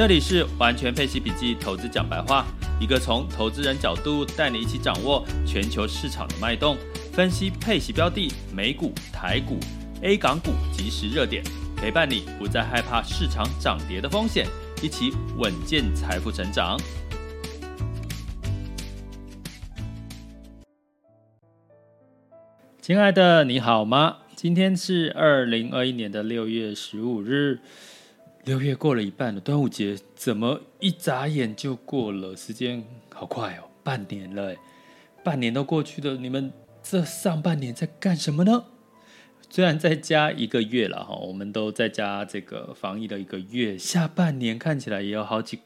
这里是完全配息笔记投资讲白话，一个从投资人角度带你一起掌握全球市场的脉动，分析配息标的、美股、台股、A 港股即时热点，陪伴你不再害怕市场涨跌的风险，一起稳健财富成长。亲爱的，你好吗？今天是二零二一年的六月十五日。六月过了一半了，端午节怎么一眨眼就过了？时间好快哦，半年了，半年都过去了。你们这上半年在干什么呢？虽然在家一个月了哈，我们都在家这个防疫的一个月，下半年看起来也有好几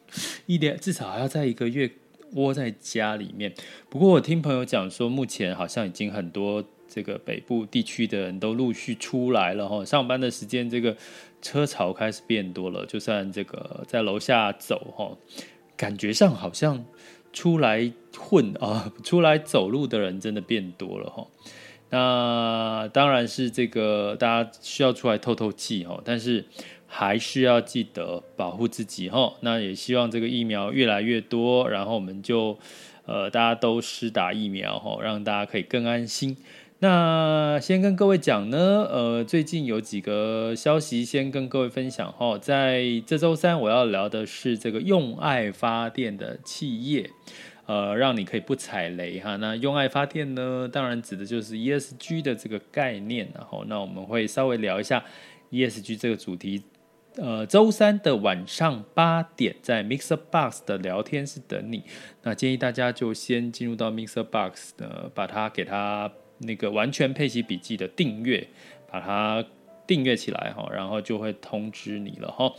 一点，至少还要在一个月窝在家里面。不过我听朋友讲说，目前好像已经很多。这个北部地区的人都陆续出来了哈，上班的时间这个车潮开始变多了，就算这个在楼下走哈，感觉上好像出来混啊，出来走路的人真的变多了哈。那当然是这个大家需要出来透透气哈，但是还是要记得保护自己哈。那也希望这个疫苗越来越多，然后我们就呃大家都施打疫苗哈，让大家可以更安心。那先跟各位讲呢，呃，最近有几个消息先跟各位分享哈，在这周三我要聊的是这个用爱发电的企业，呃，让你可以不踩雷哈。那用爱发电呢，当然指的就是 ESG 的这个概念，然后那我们会稍微聊一下 ESG 这个主题。呃，周三的晚上八点，在 Mixer Box 的聊天室等你。那建议大家就先进入到 Mixer Box 的，把它给它。那个完全配息笔记的订阅，把它订阅起来哈，然后就会通知你了哈。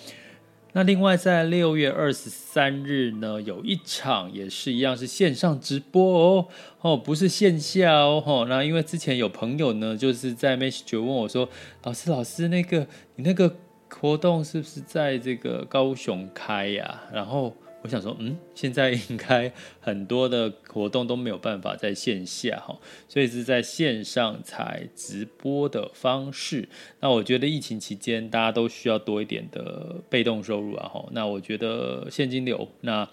那另外在六月二十三日呢，有一场也是一样是线上直播哦，哦不是线下哦，那因为之前有朋友呢，就是在 Message 问我说，老师老师那个你那个活动是不是在这个高雄开呀？然后。我想说，嗯，现在应该很多的活动都没有办法在线下哈，所以是在线上采直播的方式。那我觉得疫情期间大家都需要多一点的被动收入啊哈。那我觉得现金流，那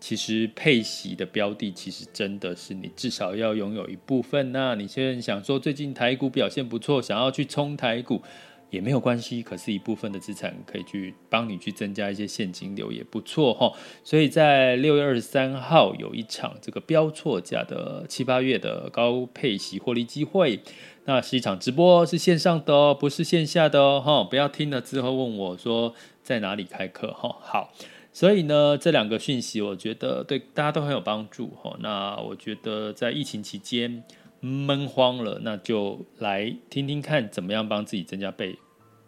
其实配息的标的，其实真的是你至少要拥有一部分。那你现在想说最近台股表现不错，想要去冲台股。也没有关系，可是一部分的资产可以去帮你去增加一些现金流，也不错哈。所以在六月二十三号有一场这个标错价的七八月的高配息获利机会，那是一场直播，是线上的哦，不是线下的哦哈。不要听了之后问我说在哪里开课哈。好，所以呢这两个讯息我觉得对大家都很有帮助哈。那我觉得在疫情期间。闷慌了，那就来听听看怎么样帮自己增加被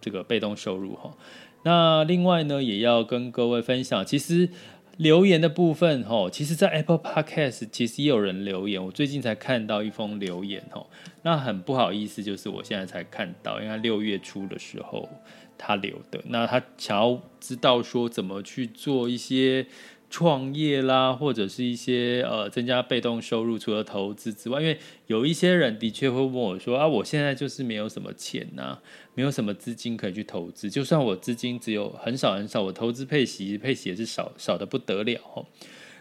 这个被动收入哈。那另外呢，也要跟各位分享，其实留言的部分哈，其实，在 Apple Podcast 其实也有人留言，我最近才看到一封留言哈。那很不好意思，就是我现在才看到，因为六月初的时候他留的，那他想要知道说怎么去做一些。创业啦，或者是一些呃增加被动收入，除了投资之外，因为有一些人的确会问我说啊，我现在就是没有什么钱呐、没有什么资金可以去投资，就算我资金只有很少很少，我投资配息配息也是少少的不得了，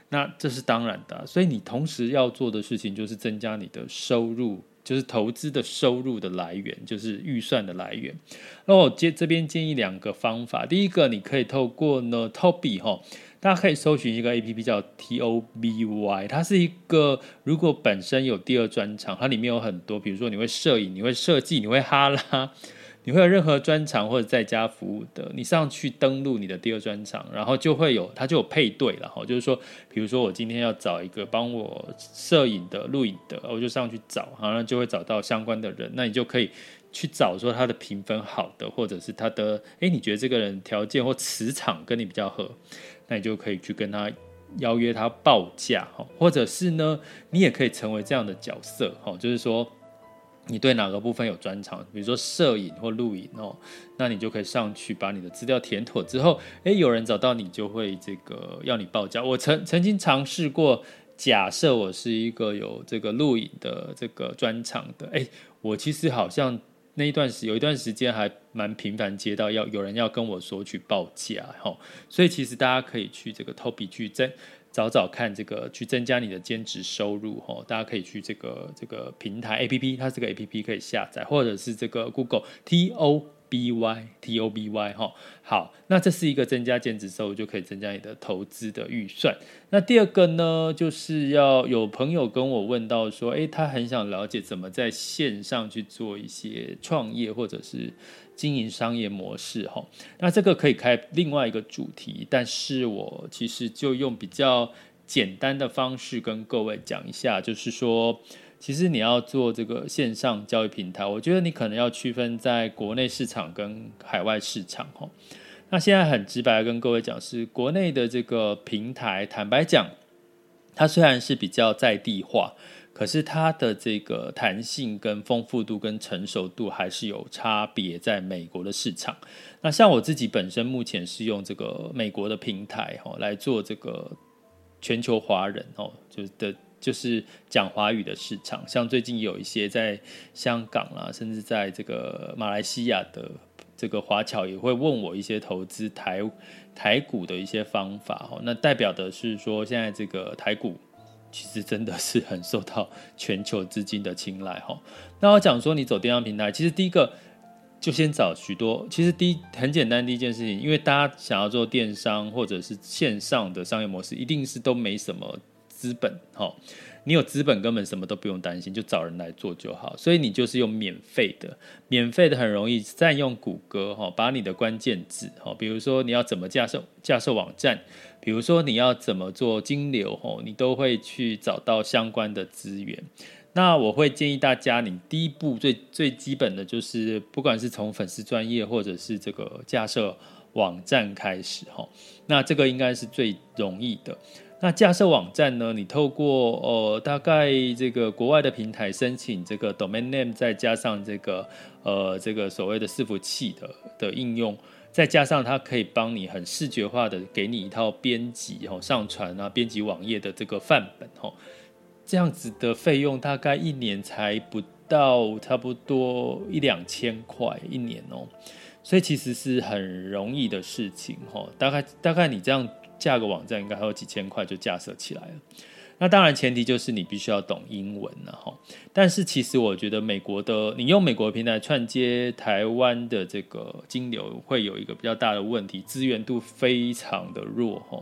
那这是当然的，所以你同时要做的事情就是增加你的收入，就是投资的收入的来源，就是预算的来源。那我接这边建议两个方法，第一个你可以透过呢 Toby 哈。大家可以搜寻一个 A P P 叫 T O B Y，它是一个如果本身有第二专长，它里面有很多，比如说你会摄影、你会设计、你会哈拉，你会有任何专长或者在家服务的，你上去登录你的第二专长，然后就会有它就有配对了哈，就是说，比如说我今天要找一个帮我摄影的、录影的，我就上去找，好像就会找到相关的人，那你就可以。去找说他的评分好的，或者是他的哎，你觉得这个人条件或磁场跟你比较合，那你就可以去跟他邀约他报价哈，或者是呢，你也可以成为这样的角色哈，就是说。你对哪个部分有专长，比如说摄影或录影哦，那你就可以上去把你的资料填妥之后，诶，有人找到你就会这个要你报价。我曾曾经尝试过，假设我是一个有这个录影的这个专长的，诶，我其实好像那一段时有一段时间还蛮频繁接到要有人要跟我索取报价哈，所以其实大家可以去这个 Toby 去增。找找看，这个去增加你的兼职收入哈，大家可以去这个这个平台 A P P，它这个 A P P 可以下载，或者是这个 Google T O B Y T O B Y 哈。好，那这是一个增加兼职收入，就可以增加你的投资的预算。那第二个呢，就是要有朋友跟我问到说，诶，他很想了解怎么在线上去做一些创业，或者是。经营商业模式，哈，那这个可以开另外一个主题，但是我其实就用比较简单的方式跟各位讲一下，就是说，其实你要做这个线上交易平台，我觉得你可能要区分在国内市场跟海外市场，哈。那现在很直白的跟各位讲，是国内的这个平台，坦白讲，它虽然是比较在地化。可是它的这个弹性、跟丰富度、跟成熟度还是有差别，在美国的市场。那像我自己本身目前是用这个美国的平台哈来做这个全球华人哦，就的就是讲华语的市场。像最近有一些在香港啦，甚至在这个马来西亚的这个华侨也会问我一些投资台台股的一些方法哈。那代表的是说，现在这个台股。其实真的是很受到全球资金的青睐哈。那我讲说，你走电商平台，其实第一个就先找许多。其实第一很简单，第一件事情，因为大家想要做电商或者是线上的商业模式，一定是都没什么资本哈。你有资本，根本什么都不用担心，就找人来做就好。所以你就是用免费的，免费的很容易占用谷歌哈，把你的关键字哈，比如说你要怎么架设架设网站，比如说你要怎么做金流哈，你都会去找到相关的资源。那我会建议大家，你第一步最最基本的就是，不管是从粉丝专业或者是这个架设网站开始哈，那这个应该是最容易的。那架设网站呢？你透过呃大概这个国外的平台申请这个 domain name，再加上这个呃这个所谓的伺服器的的应用，再加上它可以帮你很视觉化的给你一套编辑哦上传啊编辑网页的这个范本哦，这样子的费用大概一年才不到差不多一两千块一年哦，所以其实是很容易的事情哦，大概大概你这样。架个网站应该还有几千块就架设起来了，那当然前提就是你必须要懂英文了哈。但是其实我觉得美国的你用美国平台串接台湾的这个金流会有一个比较大的问题，资源度非常的弱哈。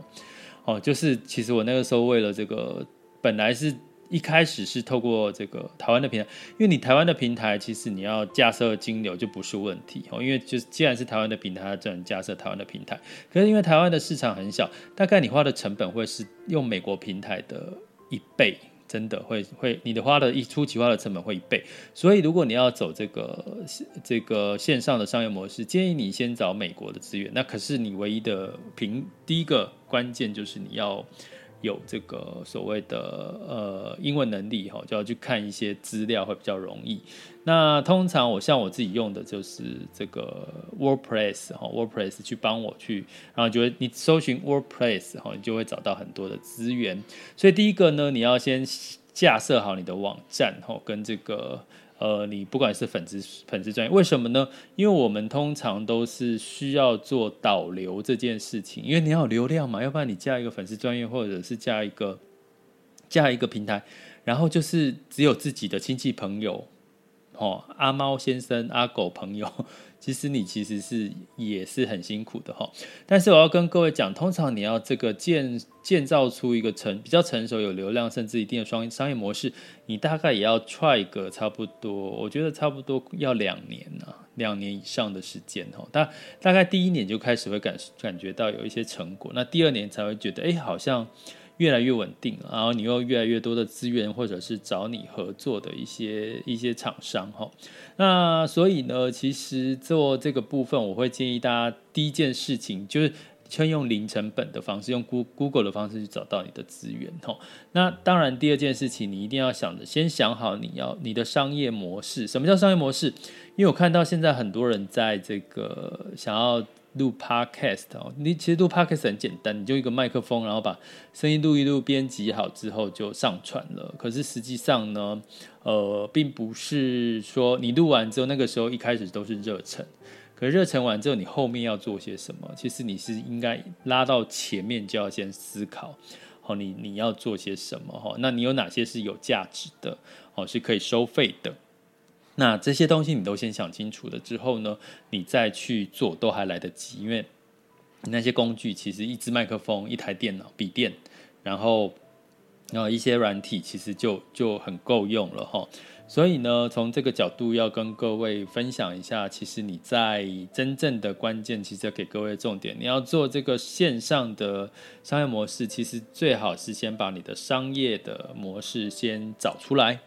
哦，就是其实我那个时候为了这个本来是。一开始是透过这个台湾的平台，因为你台湾的平台其实你要架设金流就不是问题哦，因为就是既然是台湾的平台，它只能架设台湾的平台。可是因为台湾的市场很小，大概你花的成本会是用美国平台的一倍，真的会会你的花的一初期花的成本会一倍。所以如果你要走这个这个线上的商业模式，建议你先找美国的资源。那可是你唯一的平第一个关键就是你要。有这个所谓的呃英文能力哈，就要去看一些资料会比较容易。那通常我像我自己用的就是这个 WordPress 哈，WordPress 去帮我去，然后就会你搜寻 WordPress 哈，你就会找到很多的资源。所以第一个呢，你要先架设好你的网站哈，跟这个。呃，你不管是粉丝粉丝专业，为什么呢？因为我们通常都是需要做导流这件事情，因为你要流量嘛，要不然你加一个粉丝专业，或者是加一个加一个平台，然后就是只有自己的亲戚朋友，哦，阿猫先生、阿狗朋友。其实你其实是也是很辛苦的哈，但是我要跟各位讲，通常你要这个建建造出一个成比较成熟、有流量，甚至一定的商商业模式，你大概也要 try 个差不多，我觉得差不多要两年呢，两年以上的时间哈。大大概第一年就开始会感感觉到有一些成果，那第二年才会觉得，哎，好像。越来越稳定，然后你又越来越多的资源，或者是找你合作的一些一些厂商哈。那所以呢，其实做这个部分，我会建议大家第一件事情就是。先用零成本的方式，用 Google 的方式去找到你的资源吼。那当然，第二件事情你一定要想的，先想好你要你的商业模式。什么叫商业模式？因为我看到现在很多人在这个想要录 Podcast 哦，你其实录 Podcast 很简单，你就一个麦克风，然后把声音录一录，编辑好之后就上传了。可是实际上呢，呃，并不是说你录完之后，那个时候一开始都是热忱。可热忱完之后，你后面要做些什么？其实你是应该拉到前面就要先思考，好，你你要做些什么？哈，那你有哪些是有价值的？哦，是可以收费的。那这些东西你都先想清楚了之后呢，你再去做都还来得及，因为那些工具其实一支麦克风、一台电脑、笔电，然后然后一些软体，其实就就很够用了哈。所以呢，从这个角度要跟各位分享一下，其实你在真正的关键，其实要给各位重点，你要做这个线上的商业模式，其实最好是先把你的商业的模式先找出来，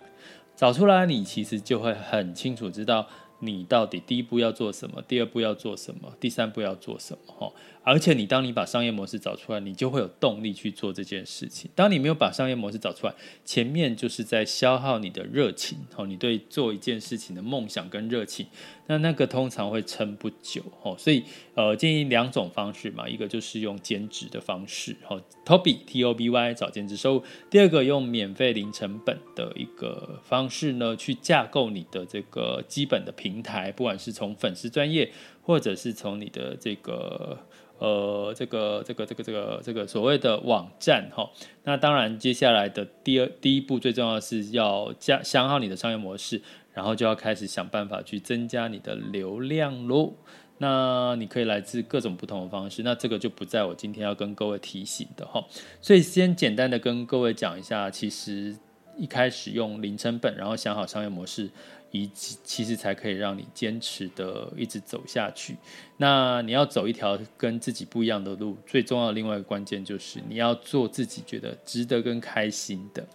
找出来，你其实就会很清楚知道你到底第一步要做什么，第二步要做什么，第三步要做什么，哈。而且你当你把商业模式找出来，你就会有动力去做这件事情。当你没有把商业模式找出来，前面就是在消耗你的热情，哦，你对做一件事情的梦想跟热情，那那个通常会撑不久，哦，所以呃建议两种方式嘛，一个就是用兼职的方式，哦，Toby T O B Y 找兼职收入；第二个用免费零成本的一个方式呢，去架构你的这个基本的平台，不管是从粉丝专业，或者是从你的这个。呃，这个这个这个这个这个所谓的网站哈，那当然接下来的第二第一步最重要的是要加想好你的商业模式，然后就要开始想办法去增加你的流量喽。那你可以来自各种不同的方式，那这个就不在我今天要跟各位提醒的哈。所以先简单的跟各位讲一下，其实一开始用零成本，然后想好商业模式。以及其实才可以让你坚持的一直走下去。那你要走一条跟自己不一样的路，最重要的另外一个关键就是你要做自己觉得值得跟开心的。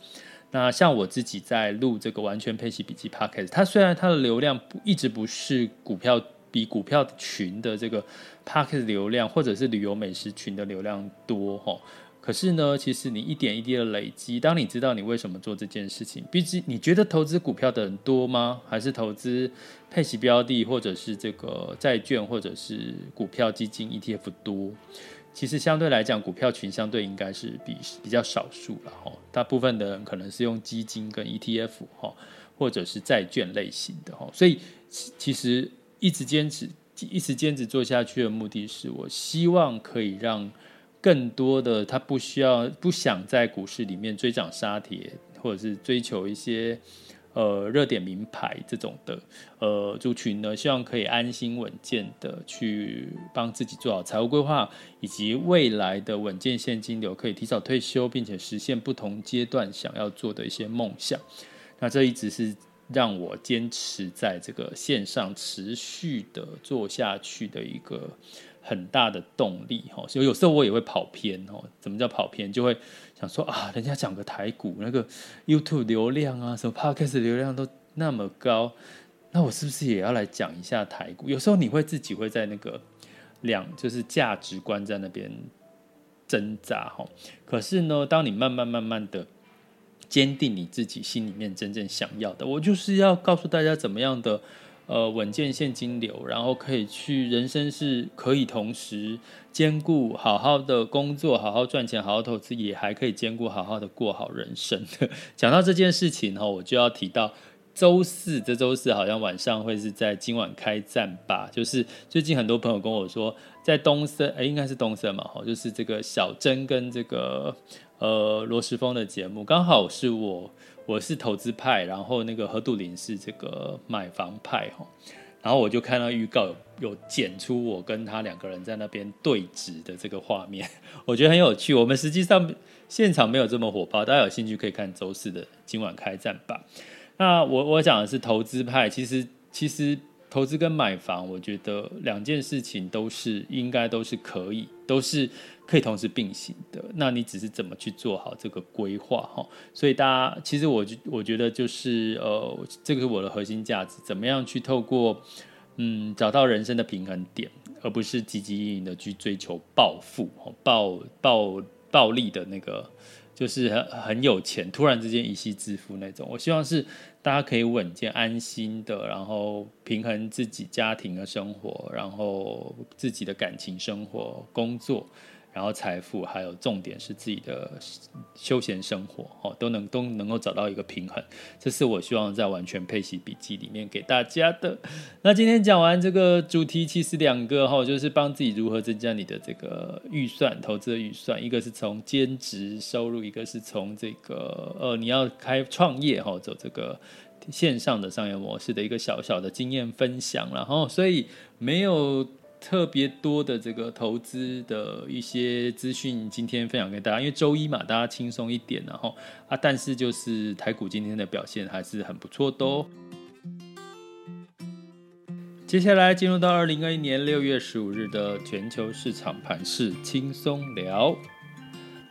那像我自己在录这个完全配息笔记 Podcast，它虽然它的流量不一直不是股票比股票群的这个 Podcast 流量，或者是旅游美食群的流量多哈。可是呢，其实你一点一滴的累积，当你知道你为什么做这件事情，毕竟你觉得投资股票的人多吗？还是投资配息标的，或者是这个债券，或者是股票基金 ETF 多？其实相对来讲，股票群相对应该是比比较少数了哈。大部分的人可能是用基金跟 ETF 哈，或者是债券类型的哈。所以其实一直坚持，一直坚持做下去的目的是我希望可以让。更多的他不需要不想在股市里面追涨杀跌，或者是追求一些呃热点名牌这种的呃族群呢，希望可以安心稳健的去帮自己做好财务规划，以及未来的稳健现金流，可以提早退休，并且实现不同阶段想要做的一些梦想。那这一直是让我坚持在这个线上持续的做下去的一个。很大的动力哈，所以有时候我也会跑偏哦。怎么叫跑偏？就会想说啊，人家讲个台股那个 YouTube 流量啊，什么 Podcast 流量都那么高，那我是不是也要来讲一下台股？有时候你会自己会在那个两就是价值观在那边挣扎哈。可是呢，当你慢慢慢慢的坚定你自己心里面真正想要的，我就是要告诉大家怎么样的。呃，稳健现金流，然后可以去人生是可以同时兼顾好好的工作，好好赚钱，好好投资，也还可以兼顾好好的过好人生的。讲到这件事情哈，我就要提到周四，这周四好像晚上会是在今晚开战吧？就是最近很多朋友跟我说，在东森，哎，应该是东森嘛，哈，就是这个小珍跟这个呃罗时丰的节目，刚好是我。我是投资派，然后那个何杜林是这个买房派哈，然后我就看到预告有有剪出我跟他两个人在那边对峙的这个画面，我觉得很有趣。我们实际上现场没有这么火爆，大家有兴趣可以看周四的今晚开战吧。那我我讲的是投资派，其实其实投资跟买房，我觉得两件事情都是应该都是可以，都是可以同时并行的。那你只是怎么去做好这个规划哈？所以大家其实我我觉得就是呃，这个是我的核心价值，怎么样去透过嗯找到人生的平衡点，而不是汲汲营营的去追求暴富、暴暴暴利的那个。就是很很有钱，突然之间一夕致富那种。我希望是大家可以稳健安心的，然后平衡自己家庭的生活，然后自己的感情生活、工作。然后财富，还有重点是自己的休闲生活，哦，都能都能够找到一个平衡，这是我希望在完全配息笔记里面给大家的。那今天讲完这个主题，其实两个哈，就是帮自己如何增加你的这个预算，投资的预算，一个是从兼职收入，一个是从这个呃你要开创业哈，走这个线上的商业模式的一个小小的经验分享，然后所以没有。特别多的这个投资的一些资讯，今天分享给大家。因为周一嘛，大家轻松一点，然后啊，但是就是台股今天的表现还是很不错的哦。接下来进入到二零二一年六月十五日的全球市场盘势轻松聊。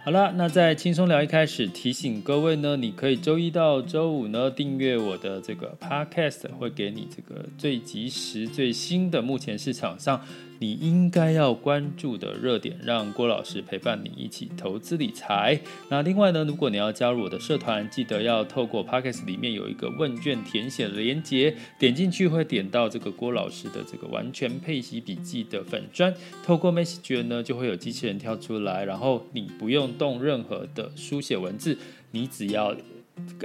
好了，那在轻松聊一开始提醒各位呢，你可以周一到周五呢订阅我的这个 Podcast，会给你这个最及时、最新的目前市场上。你应该要关注的热点，让郭老师陪伴你一起投资理财。那另外呢，如果你要加入我的社团，记得要透过 Podcast 里面有一个问卷填写的连接，点进去会点到这个郭老师的这个完全配息笔记的粉专，透过 Message 呢就会有机器人跳出来，然后你不用动任何的书写文字，你只要。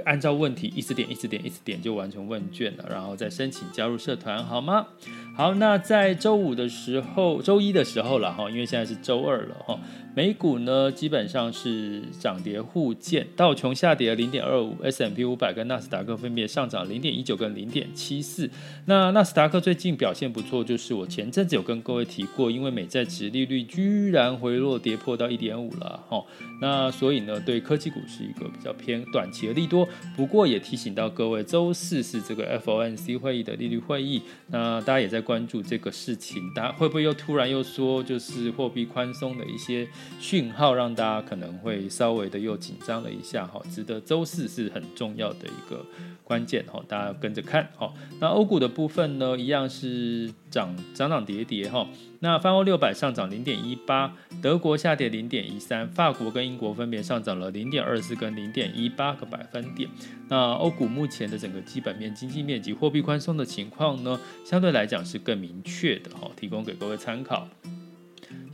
按照问题一直点一直点一直点就完成问卷了，然后再申请加入社团，好吗？好，那在周五的时候，周一的时候了哈，因为现在是周二了哈。美股呢，基本上是涨跌互见，道琼下跌零点二五，S M P 五百跟纳斯达克分别上涨零点一九跟零点七四。那纳斯达克最近表现不错，就是我前阵子有跟各位提过，因为美债殖利率居然回落跌破到一点五了哈。那所以呢，对科技股是一个比较偏短期的利多。不过也提醒到各位，周四是这个 FOMC 会议的利率会议，那大家也在关注这个事情，大家会不会又突然又说就是货币宽松的一些。讯号让大家可能会稍微的又紧张了一下哈，值得周四是很重要的一个关键哈，大家跟着看哈。那欧股的部分呢，一样是涨涨涨跌跌哈。那泛欧六百上涨零点一八，德国下跌零点一三，法国跟英国分别上涨了零点二四跟零点一八个百分点。那欧股目前的整个基本面、经济面及货币宽松的情况呢，相对来讲是更明确的哈，提供给各位参考。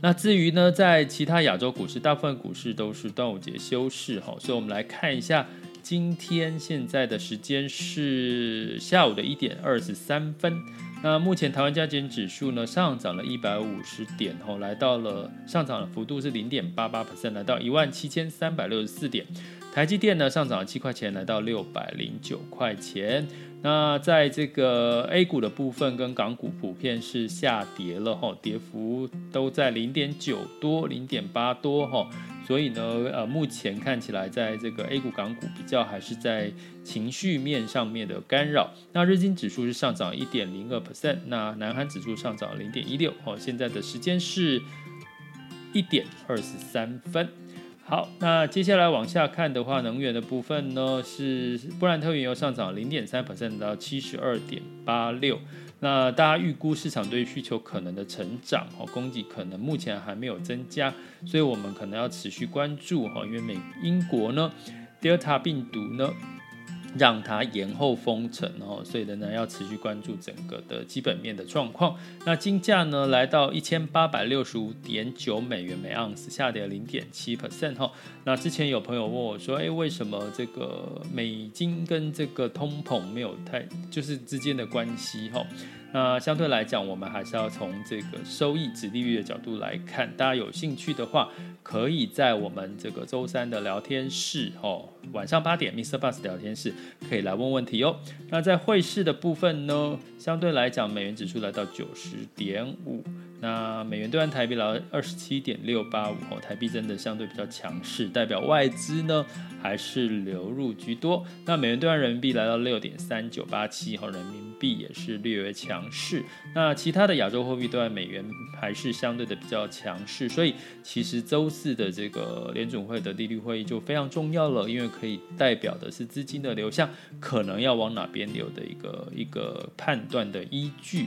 那至于呢，在其他亚洲股市，大部分股市都是端午节休市哈，所以我们来看一下，今天现在的时间是下午的一点二十三分。那目前台湾加减指数呢，上涨了一百五十点吼，来到了上涨的幅度是零点八八 percent，来到一万七千三百六十四点。台积电呢，上涨了七块钱，来到六百零九块钱。那在这个 A 股的部分跟港股普遍是下跌了哈，跌幅都在零点九多、零点八多哈，所以呢，呃，目前看起来在这个 A 股、港股比较还是在情绪面上面的干扰。那日经指数是上涨一点零二 percent，那南韩指数上涨零点一六，哦，现在的时间是一点二十三分。好，那接下来往下看的话，能源的部分呢，是布兰特原油上涨零点三 percent 到七十二点八六。那大家预估市场对需求可能的成长，哦，供给可能目前还没有增加，所以我们可能要持续关注哈，因为美英国呢，Delta 病毒呢。让它延后封城哦，所以仍然要持续关注整个的基本面的状况。那金价呢，来到一千八百六十五点九美元每盎司，下跌零点七 percent 哈。那之前有朋友问我说，哎，为什么这个美金跟这个通膨没有太就是之间的关系哈？那相对来讲，我们还是要从这个收益、指利率的角度来看。大家有兴趣的话，可以在我们这个周三的聊天室哦，晚上八点，Mr. Bus 聊天室可以来问问题哦。那在汇市的部分呢，相对来讲，美元指数来到九十点五。那美元兑换台币来到二十七点六八五哦，台币真的相对比较强势，代表外资呢还是流入居多。那美元兑换人民币来到六点三九八七哦，人民币也是略微强势。那其他的亚洲货币兑换美元还是相对的比较强势，所以其实周四的这个联总会的利率会议就非常重要了，因为可以代表的是资金的流向可能要往哪边流的一个一个判断的依据。